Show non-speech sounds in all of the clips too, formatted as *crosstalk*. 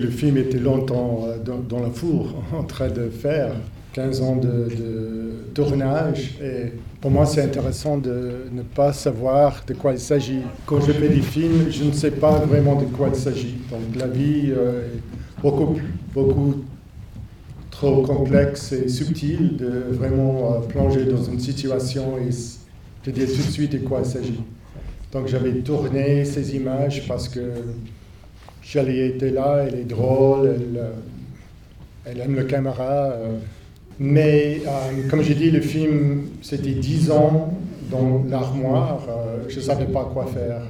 Le film était longtemps euh, dans, dans le four *laughs* en train de faire 15 ans de, tournage et pour moi c'est intéressant de ne pas savoir de quoi il s'agit. Quand je fais des films, je ne sais pas vraiment de quoi il s'agit. Donc la vie euh, est beaucoup, beaucoup trop complexe et subtile de vraiment euh, plonger dans une situation et de dire tout de suite de quoi il s'agit. Donc j'avais tourné ces images parce que Shelley était là, elle est drôle, elle, euh, aime le caméra. euh. Mais euh, comme j'ai dit, le film, c'était 10 ans dans l'armoire, je ne savais pas quoi faire.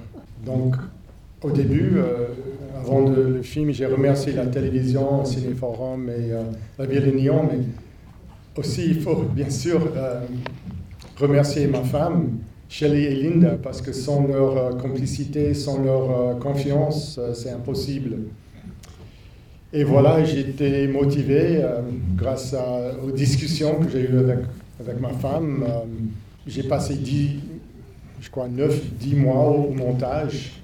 Donc au début, avant le film, j'ai remercié la télévision, Cinéforum et la Ville de Nyon, mais aussi il faut bien sûr remercier ma femme, Shelley et Linda, parce que sans leur euh, complicité, sans leur euh, confiance, euh, c'est impossible. Et voilà, j'étais motivé grâce aux discussions que j'ai eues avec, ma femme. J'ai passé 10, je crois 9, 10 mois au montage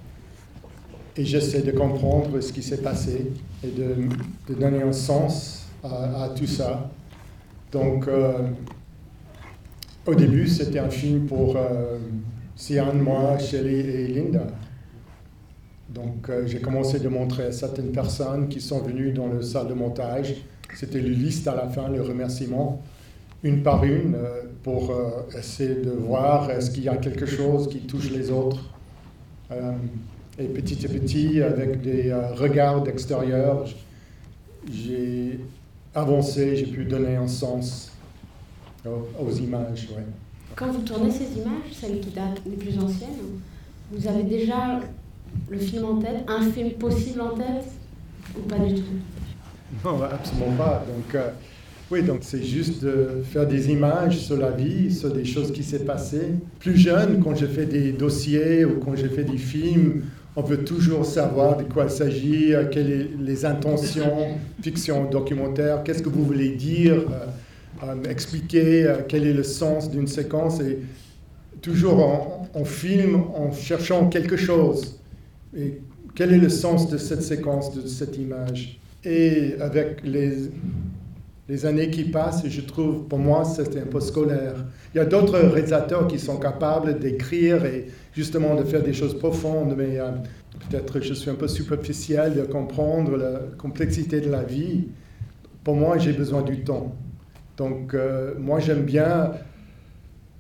et j'essaie de comprendre ce qui s'est passé et de, donner un sens à, tout ça. Donc, au début, c'était un film pour euh, moi, Shelley et Linda. Donc, euh, j'ai commencé de montrer certaines personnes qui sont venues dans le salle de montage. C'était le liste à la fin, le remerciement, une par une, euh, pour euh, essayer de voir est-ce qu'il y a quelque chose qui touche les autres. Et petit à petit, avec des regards d'extérieur, j'ai avancé, j'ai pu donner un sens aux, aux images. ouais. Quand vous tournez ces images, celles qui datent les plus anciennes, vous avez déjà le film en tête, un film possible en tête ou pas du tout? Non, absolument pas. Donc, euh, oui, donc c'est juste de faire des images sur la vie, sur des choses qui s'est passées. Plus jeune, quand j'ai fait des dossiers ou quand j'ai fait des films, on veut toujours savoir de quoi il s'agit, euh, quelles sont les intentions, fiction, documentaire, qu'est-ce que vous voulez dire, euh, expliquer euh, quel est le sens d'une séquence. Et toujours on, on filme en cherchant quelque chose. Et quel est le sens de cette séquence, de cette image? Et avec les, les années qui passent, je trouve, pour moi, c'était un peu scolaire. Il y a d'autres réalisateurs qui sont capables d'écrire et justement de faire des choses profondes, mais euh, peut-être je suis un peu superficiel de comprendre la complexité de la vie. Pour moi, j'ai besoin du temps. Donc, euh, moi, j'aime bien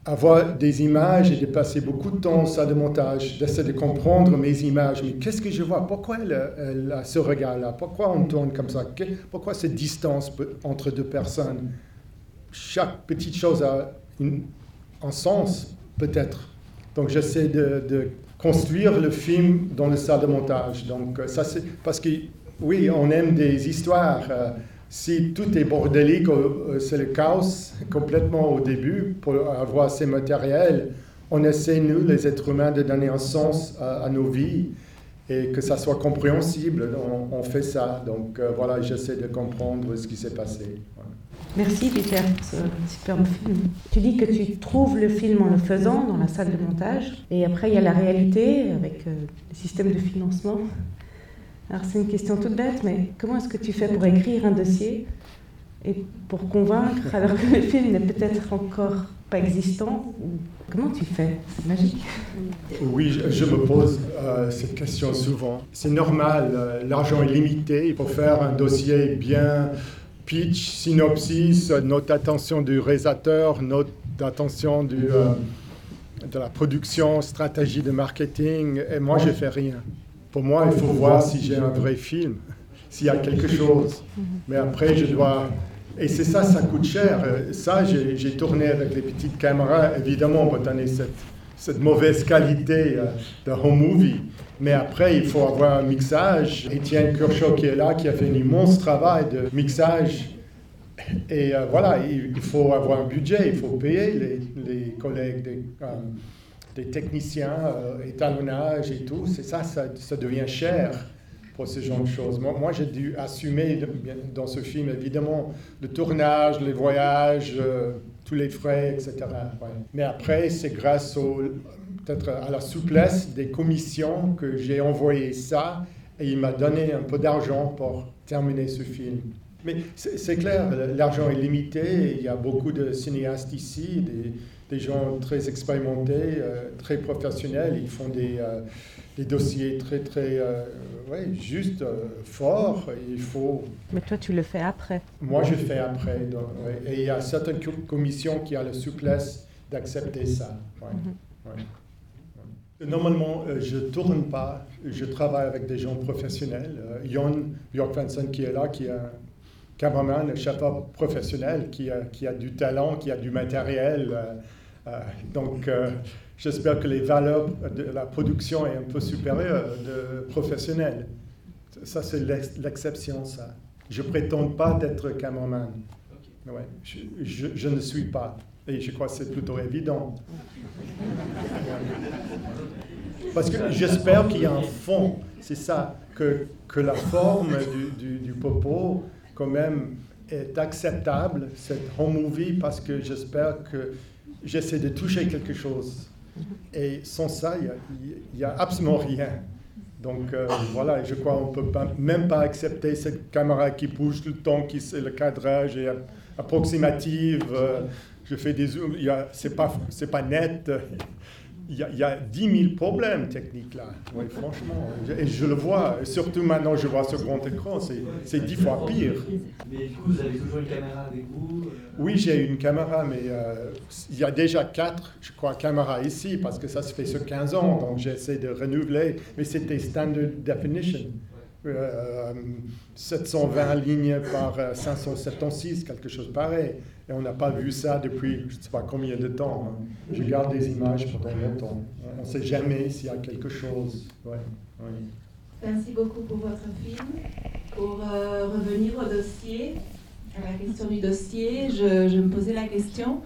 avoir des images et de passer beaucoup de temps ça de montage, d'essayer de comprendre mes images. Mais qu'est-ce que je vois? Pourquoi elle, a ce regard-là? Pourquoi on tourne comme ça? Pourquoi cette distance entre deux personnes? Chaque petite chose a un sens, peut-être. Donc j'essaie de, construire le film dans le salle de montage. Donc ça c'est parce que oui, on aime des histoires. euh, si tout est bordélique, euh, c'est le chaos complètement au début pour avoir ces matériels. On essaie, nous, les êtres humains, de donner un sens à, nos vies et que ça soit compréhensible. On, fait ça. Donc euh, voilà, j'essaie de comprendre ce qui s'est passé. Merci Peter superbe film. Tu dis que tu trouves le film en le faisant dans la salle de montage, et après il y a la réalité avec euh, le système de financement. Alors c'est une question toute bête, mais comment est-ce que tu fais pour écrire un dossier et pour convaincre *laughs* alors que le film n'est peut-être encore pas existant Comment tu fais? C'est magique. Oui, je, me pose euh, cette question souvent. C'est normal, euh, l'argent est limité. Il faut faire un dossier bien pitch, synopsis, note d'attention du réalisateur, note d'attention du, euh, de la production, stratégie de marketing. Et moi, je fais rien. Pour moi, il faut voir si j'ai un vrai film, s'il y a quelque chose. Mais après, je dois et c'est ça, ça coûte cher. Ça, j'ai tourné avec les petites caméras. Évidemment, peut donner cette, mauvaise qualité euh, de home movie. Mais après, il faut avoir un mixage. Étienne Kershaw qui est là, qui a fait un immense travail de mixage. Et euh, voilà, il, faut avoir un budget, il faut payer les, les collègues, des, euh, des techniciens, euh, étalonnage et tout. C'est ça, ça, devient cher pour ce genre de choses. Moi, j'ai dû assumer dans ce film, évidemment, le tournage, les voyages, euh, tous les frais, etc. Mais après, c'est grâce à la souplesse des commissions que j'ai envoyé ça et il m'a donné un peu d'argent pour terminer ce film. Mais c'est clair, l'argent est limité, il y a beaucoup de cinéastes ici, des, des gens très expérimentés, euh, très professionnels, ils font des, euh, des dossiers très, très, euh, ouais, juste forts, il faut... Mais toi, tu le fais après Moi, je le fais après, et il y a certaines commissions qui ont la souplesse d'accepter ça. Mhm. Normalement, je ne tourne pas, je travaille avec des gens professionnels. Jon Björk qui est là, qui a cameraman, un chauffeur professionnel qui a, qui a, du talent, qui a du matériel. Euh, euh, donc, euh, j'espère que les valeurs de la production est un peu supérieure de professionnel. Ça, c'est l'exception, ça. Je prétends pas d'être cameraman. Ouais, je, je, je, ne suis pas. Et je crois que c'est plutôt évident. Parce que j'espère qu'il y a un fond. C'est ça, que, que la forme du, du, du popo quand même est acceptable, cette home movie, parce que j'espère que j'essaie de toucher quelque chose. Et sans ça, il n'y a, absolument rien. Donc euh, voilà, je crois qu'on ne peut même pas accepter cette caméra qui bouge tout le temps, qui le cadrage est approximatif. Euh, je fais des zooms, ce n'est pas, pas net il y, a, 10 000 problèmes techniques là. Oui, franchement. Et je le vois, surtout maintenant je vois ce grand écran, c'est 10 fois pire. Mais du coup, vous avez toujours une caméra avec vous euh? Oui, j'ai une caméra, mais euh, il y a déjà 4, je crois, caméras ici, parce que ça se fait sur 15 ans, donc j'essaie de renouveler. Mais c'était standard definition. 720 euh, lignes par 576, quelque chose pareil. Et on n'a pas vu ça depuis je ne sais pas combien de temps. Hein. Je garde des images pendant longtemps. On ne sait jamais s'il y a quelque chose. Merci beaucoup pour votre film. Pour euh, revenir au dossier, à la question du dossier, je, me posais la question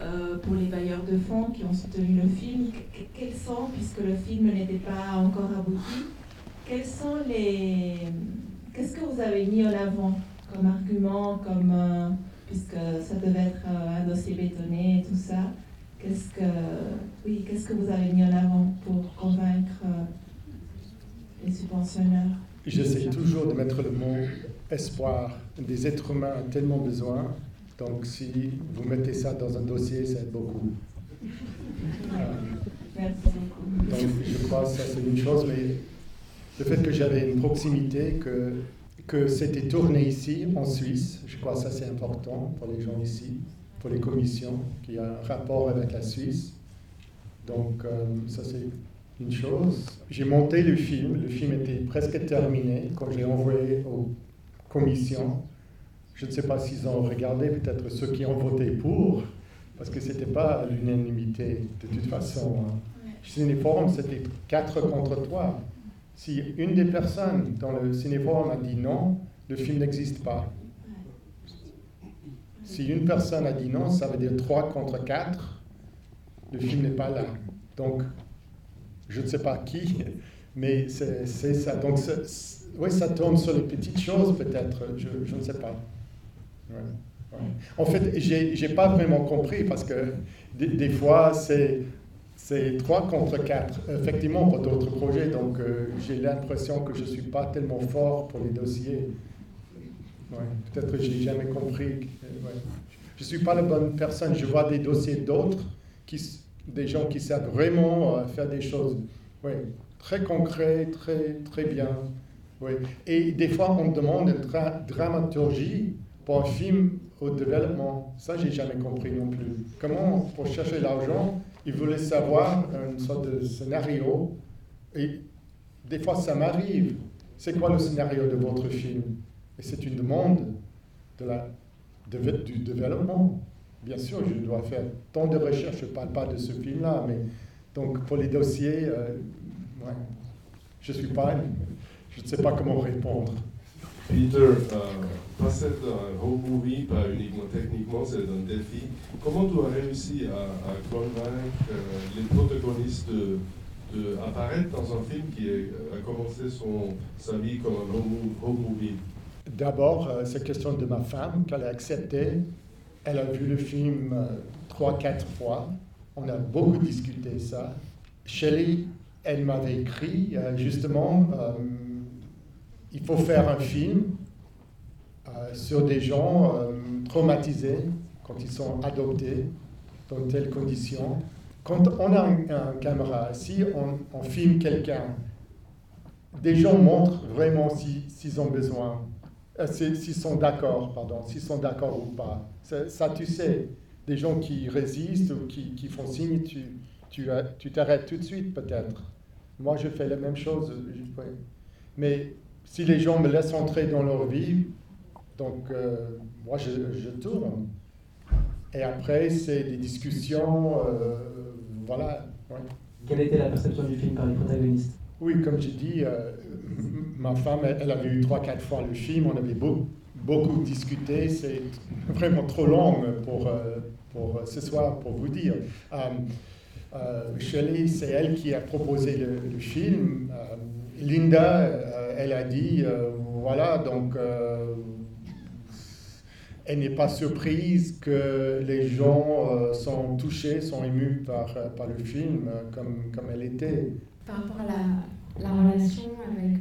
euh, pour les bailleurs de fonds qui ont soutenu le film, quels sont, puisque le film n'était pas encore abouti, quels sont les... Qu'est-ce que vous avez mis en avant comme argument, comme... Euh, puisque ça devait être euh, un dossier bétonné et tout ça. Qu'est-ce que, oui, qu'est-ce que vous avez mis en avant pour convaincre euh, les subventionneurs? J'essaie toujours de mettre le mot espoir. Des êtres humains ont tellement besoin. Donc si vous mettez ça dans un dossier, c'est beaucoup. Merci beaucoup. Donc je crois que ça c'est une chose, mais le fait que j'avais une proximité, que que c'était tourné ici, en Suisse. Je crois que ça c'est important pour les gens ici, pour les commissions, qu'il y a un rapport avec la Suisse. Donc euh, ça c'est une chose. J'ai monté le film, le film était presque terminé quand j'ai envoyé aux commissions. Je ne sais pas s'ils ont regardé, peut-être ceux qui ont voté pour, parce que ce n'était pas l'unanimité de toute façon. Hein. Cinéforum, c'était 4 contre 3. Si une des personnes dans le cinéforum a dit non, le film n'existe pas. Si une personne a dit non, ça veut dire 3 contre 4, le film n'est pas là. Donc, je ne sais pas qui, mais c'est ça. Donc, oui, ça tourne sur les petites choses peut-être, je, ne sais pas. En fait, je n'ai pas vraiment compris parce que des fois, c'est c'est 3 contre 4, effectivement, pour d'autres projets. Donc, euh, j'ai l'impression que je ne suis pas tellement fort pour les dossiers. Peut-être que je n'ai jamais compris. Je ne suis pas la bonne personne. Je vois des dossiers d'autres, des gens qui savent vraiment euh, faire des choses très concrètes, très, très bien. Et des fois, on demande une dramaturgie pour un film au développement. Ça, j'ai jamais compris non plus. Comment, pour chercher l'argent, il voulait savoir une sorte de scénario. Et des fois, ça m'arrive. C'est quoi le scénario de votre film? Et c'est une demande de la, du développement. Bien sûr, je dois faire tant de recherches. Je ne parle pas de ce film-là, mais donc pour les dossiers, euh, je ne sais pas comment répondre. Peter, euh, passer d'un home movie, pas uniquement techniquement, c'est un défi. Comment tu as réussi à, convaincre euh, les protagonistes de, dans un film qui a commencé son, sa vie comme un home, movie? D'abord, euh, c'est question de ma femme qu'elle a accepté. Elle a vu le film euh, trois, quatre fois. On a beaucoup discuté ça. Shelley, elle m'avait écrit justement il faut faire un film euh, sur des gens euh, traumatisés quand ils sont adoptés dans telles conditions. Quand on a un, caméra, si on, filme quelqu'un, des gens montrent vraiment s'ils ont besoin, euh, s'ils sont d'accord, pardon, s'ils sont d'accord ou pas. Ça, tu sais, des gens qui résistent ou qui, font signe, tu, tu t'arrêtes tout de suite peut-être. Moi, je fais la même chose. Mais si les gens me laissent entrer dans leur vie, donc euh, moi, je, tourne. Et après, c'est des discussions, euh, voilà. Quelle était la perception du film par les protagonistes? Oui, comme j'ai dit, euh, ma femme, elle, avait vu trois, quatre fois le film, on avait beaucoup, beaucoup discuté, c'est vraiment trop long pour, pour ce soir, pour vous dire. Shelley, c'est elle qui a proposé le, film. Linda, elle a dit, voilà, donc elle n'est pas surprise que les gens euh, sont touchés, sont émus par, euh, le film euh, comme, comme elle était. Par rapport à la, la relation avec,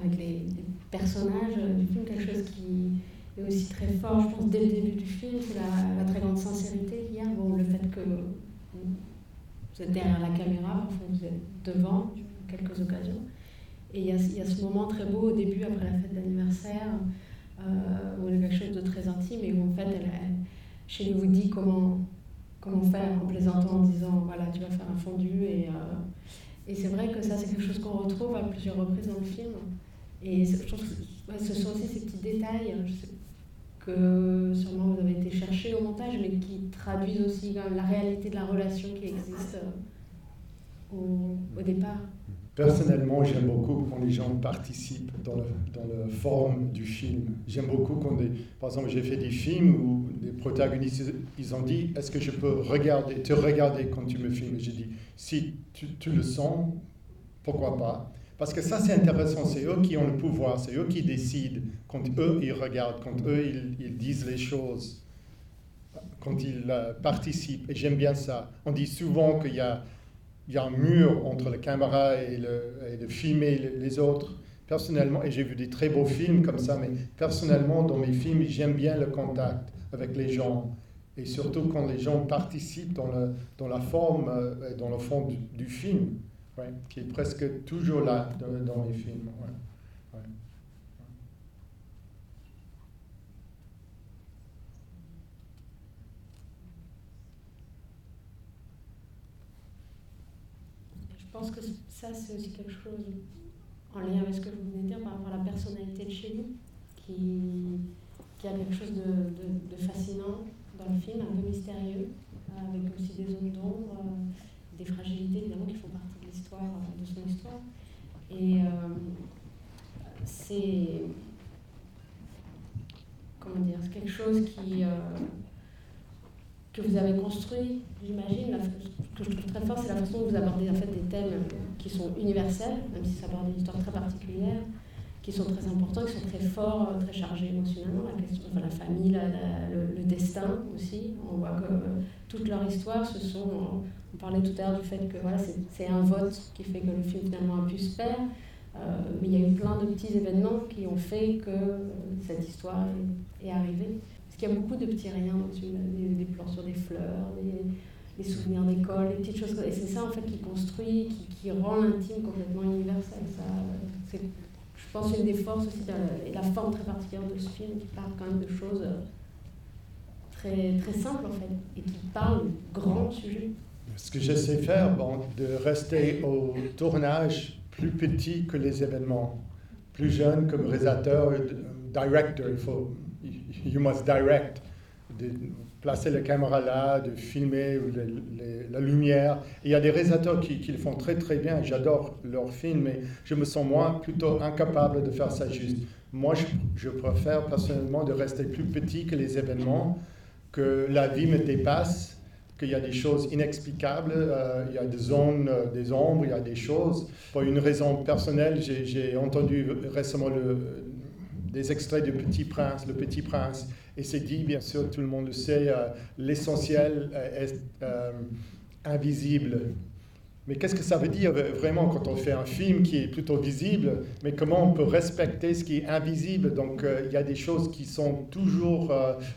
avec les, personnages du film, quelque chose qui est aussi très fort, je pense, dès le début du film, c'est la, très grande sincérité qu'il y a. Bon, le fait que vous êtes derrière la caméra, vous êtes devant, quelques occasions. Et il y, a, y a ce moment très beau au début, après la fête d'anniversaire euh, où y a quelque chose de très intime et où en fait elle, chez vous dit comment, comment faire en plaisantant en disant voilà tu vas faire un fondu et, euh, et c'est vrai que ça c'est quelque chose qu'on retrouve à plusieurs reprises dans le film et je trouve que ce sont aussi ces petits détails sais que sûrement vous avez été chercher au montage mais qui traduisent aussi la réalité de la relation qui existe euh, au, au départ. Personnellement, j'aime beaucoup quand les gens participent dans, la forme du film. J'aime beaucoup quand, par exemple, j'ai fait des films où les protagonistes, ils ont dit, est-ce que je peux regarder, te regarder quand tu me filmes? J'ai dit, si tu, le sens, pourquoi pas? Parce que ça, c'est intéressant, c'est eux qui ont le pouvoir, c'est eux qui décident quand eux, ils regardent, quand eux, ils, disent les choses, quand ils euh, participent. Et j'aime bien ça. On dit souvent qu'il y a il y a un mur entre la caméra et, le, de filmer les autres. Personnellement, et j'ai vu des très beaux films comme ça, mais personnellement, dans mes films, j'aime bien le contact avec les gens. Et surtout quand les gens participent dans, la forme euh, et dans le fond du, film, qui est presque toujours là dans, mes films. Pense que ça, c'est aussi quelque chose en lien avec ce que vous venez de dire par rapport à la personnalité de Shelley, qui, qui a quelque chose de, fascinant dans le film, un peu mystérieux, avec aussi des zones d'ombre, euh, des fragilités évidemment qui font partie de l'histoire, de son histoire. Et euh, c'est comment dire, c'est quelque chose qui euh, que vous avez construit, j'imagine. Que je trouve très fort, c'est la façon dont vous abordez en fait, des thèmes qui sont universels, même si ça aborde une histoire très particulière, qui sont très importants, qui sont très forts, très chargés émotionnellement. La question, la famille, le, destin aussi. On voit que toute leur histoire. On parlait tout à l'heure du fait que voilà, c'est un vote qui fait que le film finalement a pu se faire. Euh, mais il y a eu plein de petits événements qui ont fait que cette histoire est arrivée. Parce qu'il y a beaucoup de petits riens des, des, plans sur des fleurs, des, souvenirs d'école, des petites choses. Et c'est ça en fait qui construit, qui, rend l'intime complètement universel. Ça, c'est, je pense, une des forces aussi et la forme très particulière de ce film qui parle quand même de choses très, très simples en fait et qui parle de grands sujets. Ce que j'essaie de faire, bon, de rester au tournage plus petit que les événements, plus jeune comme réalisateur, directeur, il faut you must direct, de placer la caméra là, de filmer la lumière. il y a des réalisateurs qui, le font très très bien, j'adore leurs films, mais je me sens moi plutôt incapable de faire ça juste. Moi, je, préfère personnellement de rester plus petit que les événements, que la vie me dépasse qu'il y a des choses inexplicables, euh, il y a des zones, euh, des ombres, il y a des choses. Pour une raison personnelle, j'ai entendu récemment le, des extraits du Petit Prince, le Petit Prince, et c'est dit, bien sûr, tout le monde le sait, euh, l'essentiel euh, est euh, invisible. Mais qu'est-ce que ça veut dire vraiment quand on fait un film qui est plutôt visible Mais comment on peut respecter ce qui est invisible? Donc il y a des choses qui sont toujours...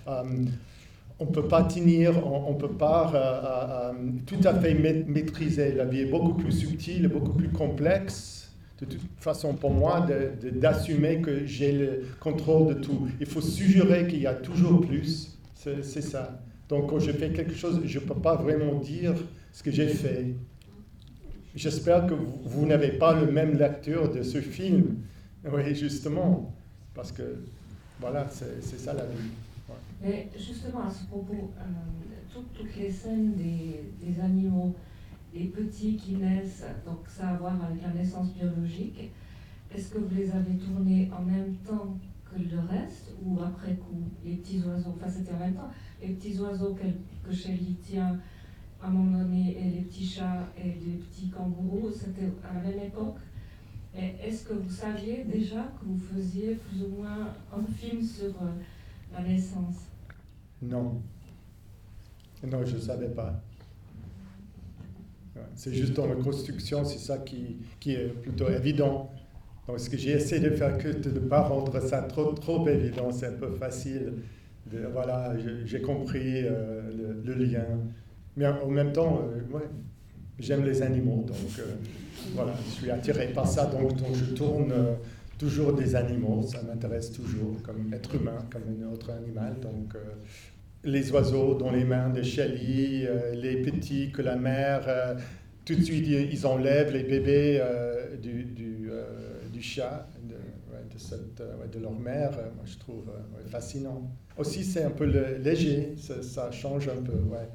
On ne peut pas tenir, on ne peut pas tout à fait maîtriser. La vie est beaucoup plus subtile, beaucoup plus complexe. De toute façon, pour moi, d'assumer que j'ai le contrôle de tout. Il faut suggérer qu'il y a toujours plus. C'est ça. Donc quand je fais quelque chose, je ne peux pas vraiment dire ce que j'ai fait. J'espère que vous, n'avez pas le même lecture de ce film. Oui, justement, parce que voilà, c'est ça la vie. Mais justement, à ce propos, euh, toutes, les scènes des, des, animaux, les petits qui naissent, donc ça a à voir avec la naissance biologique, est-ce que vous les avez tournés en même temps que le reste ou après coup Les petits oiseaux, enfin c'était en même temps, les petits oiseaux que, que Shelley tient à un moment donné, et les petits chats et les petits kangourous, c'était à la même époque. Est-ce que vous saviez déjà que vous faisiez plus ou moins un film sur euh, la naissance? Non. Non, je ne savais pas. C'est juste dans la construction, c'est ça qui, qui, est plutôt évident. Donc, ce que j'ai essayé de faire, que de ne pas rendre ça trop, trop évident, c'est un peu facile. De, voilà, j'ai compris euh, le, le, lien. Mais en même temps, euh, j'aime les animaux, donc euh, voilà, je suis attiré par ça, donc, donc je tourne euh, toujours des animaux, ça m'intéresse toujours, comme être humain, comme un autre animal. Donc les oiseaux dans les mains de Shelley, les petits que la mère, tout de suite ils enlèvent les bébés du, du, du, chat, de, leur mère, moi je trouve fascinant. Aussi c'est un peu léger, ça, change un peu, ouais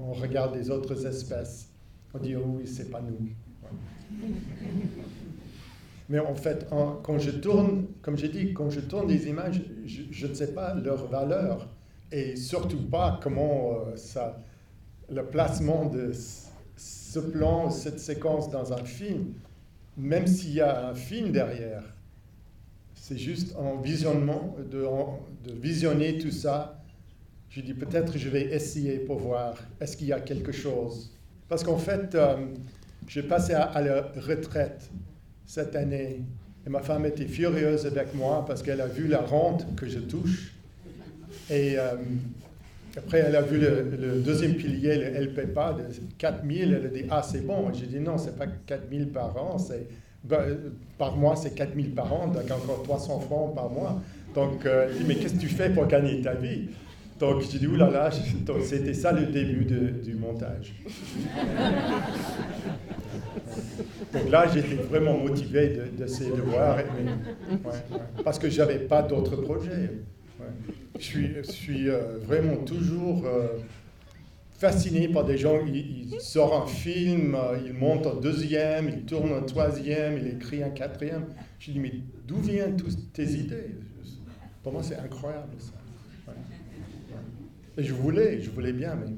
on, regarde les autres espèces. On dit, oh oui, c'est pas nous. Mais en fait, quand je tourne, comme j'ai dit, quand je tourne des images, je, ne sais pas leur valeur et surtout pas comment euh, le placement de ce plan, cette séquence dans un film, même s'il y a un film derrière, c'est juste un visionnement, de, de visionner tout ça je dis peut-être je vais essayer pour voir est-ce qu'il y a quelque chose? Parce qu'en fait, euh, j'ai passé à, la retraite cette année et ma femme était furieuse avec moi parce qu'elle a vu la rente que je touche. Et euh, après, elle a vu le, deuxième pilier, le LPPA, de 4000. Elle a dit Ah, c'est bon. J'ai dit Non, c'est pas 4000 par an. Ben, par mois, c'est 4000 par an, donc encore 300 francs par mois. Donc, euh, dit Mais qu'est-ce que tu fais pour gagner ta vie? Donc j'ai dit, oulala, *laughs* c'était ça le début du montage. *laughs* Donc là, j'étais vraiment motivé d'essayer de, voir, parce que je n'avais pas d'autres projets. Je suis, euh, vraiment toujours euh, fasciné par des gens, ils, sortent un film, euh, ils montent un deuxième, ils tournent un troisième, ils écrivent un quatrième. Je dis, mais d'où viennent toutes tes idées? Pour moi, c'est incroyable ça. Et je voulais, je voulais bien, mais,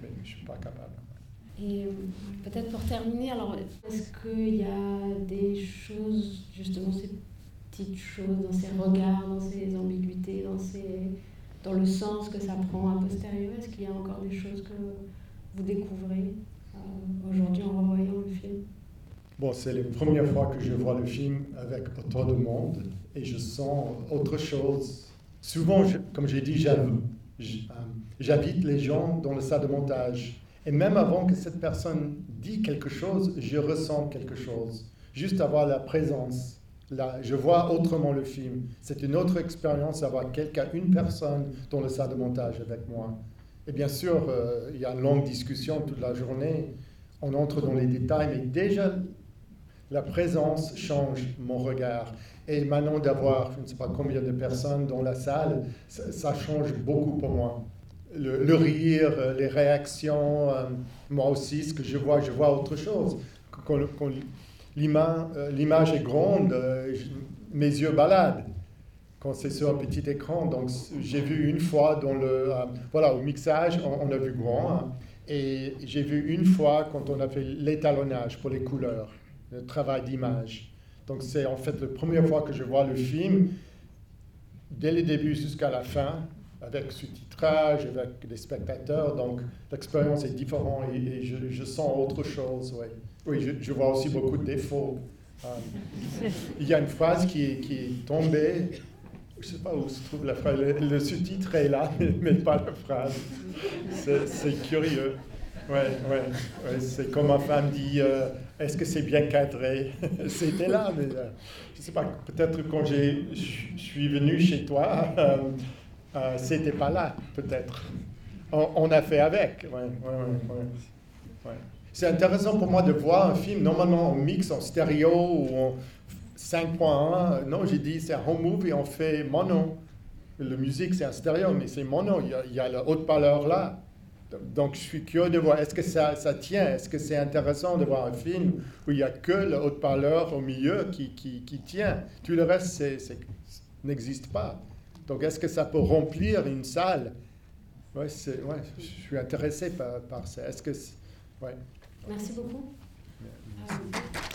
je ne suis pas capable. Et peut-être pour terminer, alors est-ce qu'il y a des choses, justement ces petites choses, dans ces regards, dans ces ambiguïtés, dans, le sens que ça prend a posteriori, est-ce qu'il y a encore des choses que vous découvrez euh, aujourd'hui en revoyant le film? Bon, c'est la première fois que je vois le film avec autant de monde et je sens autre chose. Souvent, comme j'ai dit, j'aime euh, j'habite les gens dans le salle de montage. Et même avant que cette personne dise quelque chose, je ressens quelque chose. Juste avoir la présence. Là, je vois autrement le film. C'est une autre expérience d'avoir quelqu'un, une personne dans le salle de montage avec moi. Et bien sûr, euh, il y a une longue discussion toute la journée. On entre dans les détails, mais déjà, la présence change mon regard. Et maintenant d'avoir, je ne sais pas combien de personnes dans la salle, ça, change beaucoup pour moi. Le, rire, les réactions, euh, moi aussi, ce que je vois, je vois autre chose. Quand euh, l'image est grande, euh, mes yeux baladent quand c'est sur un petit écran. Donc j'ai vu une fois dans le, voilà, au mixage, on, a vu grand. Hein. et j'ai vu une fois quand on a fait l'étalonnage pour les couleurs, le travail d'image. Donc c'est en fait la première fois que je vois le film, dès le début jusqu'à la fin, avec sous-titrage, avec les spectateurs. Donc, l'expérience est différente et, je, sens autre chose. Ouais. Oui, je, vois aussi beaucoup de défauts. Euh, il y a une phrase qui qui est tombée. Je ne sais pas où se trouve la phrase. Le, sous-titre est là, mais pas la phrase. C'est curieux. Ouais, ouais, c'est comme ma femme dit, euh, est-ce que c'est bien cadré? *laughs* C'était là, mais euh, je ne sais pas, peut-être quand je suis venu chez toi, c'était pas là, peut-être. On, a fait avec. C'est intéressant pour moi de voir un film, normalement on mixe en stéréo ou en 5.1. Non, j'ai dit c'est un home movie, on fait mono. La musique c'est un stéréo, mais c'est mono. Il y a, a le haut-parleur là. Donc, je suis curieux de voir, est-ce que ça, tient? Est-ce que c'est intéressant de voir un film où il n'y a que le haut-parleur au milieu qui, tient? Tout le reste n'existe pas. Donc, est-ce que ça peut remplir une salle? Ouais, ouais, je suis intéressé par, par ça. Est-ce que. Ouais. Merci beaucoup. Merci.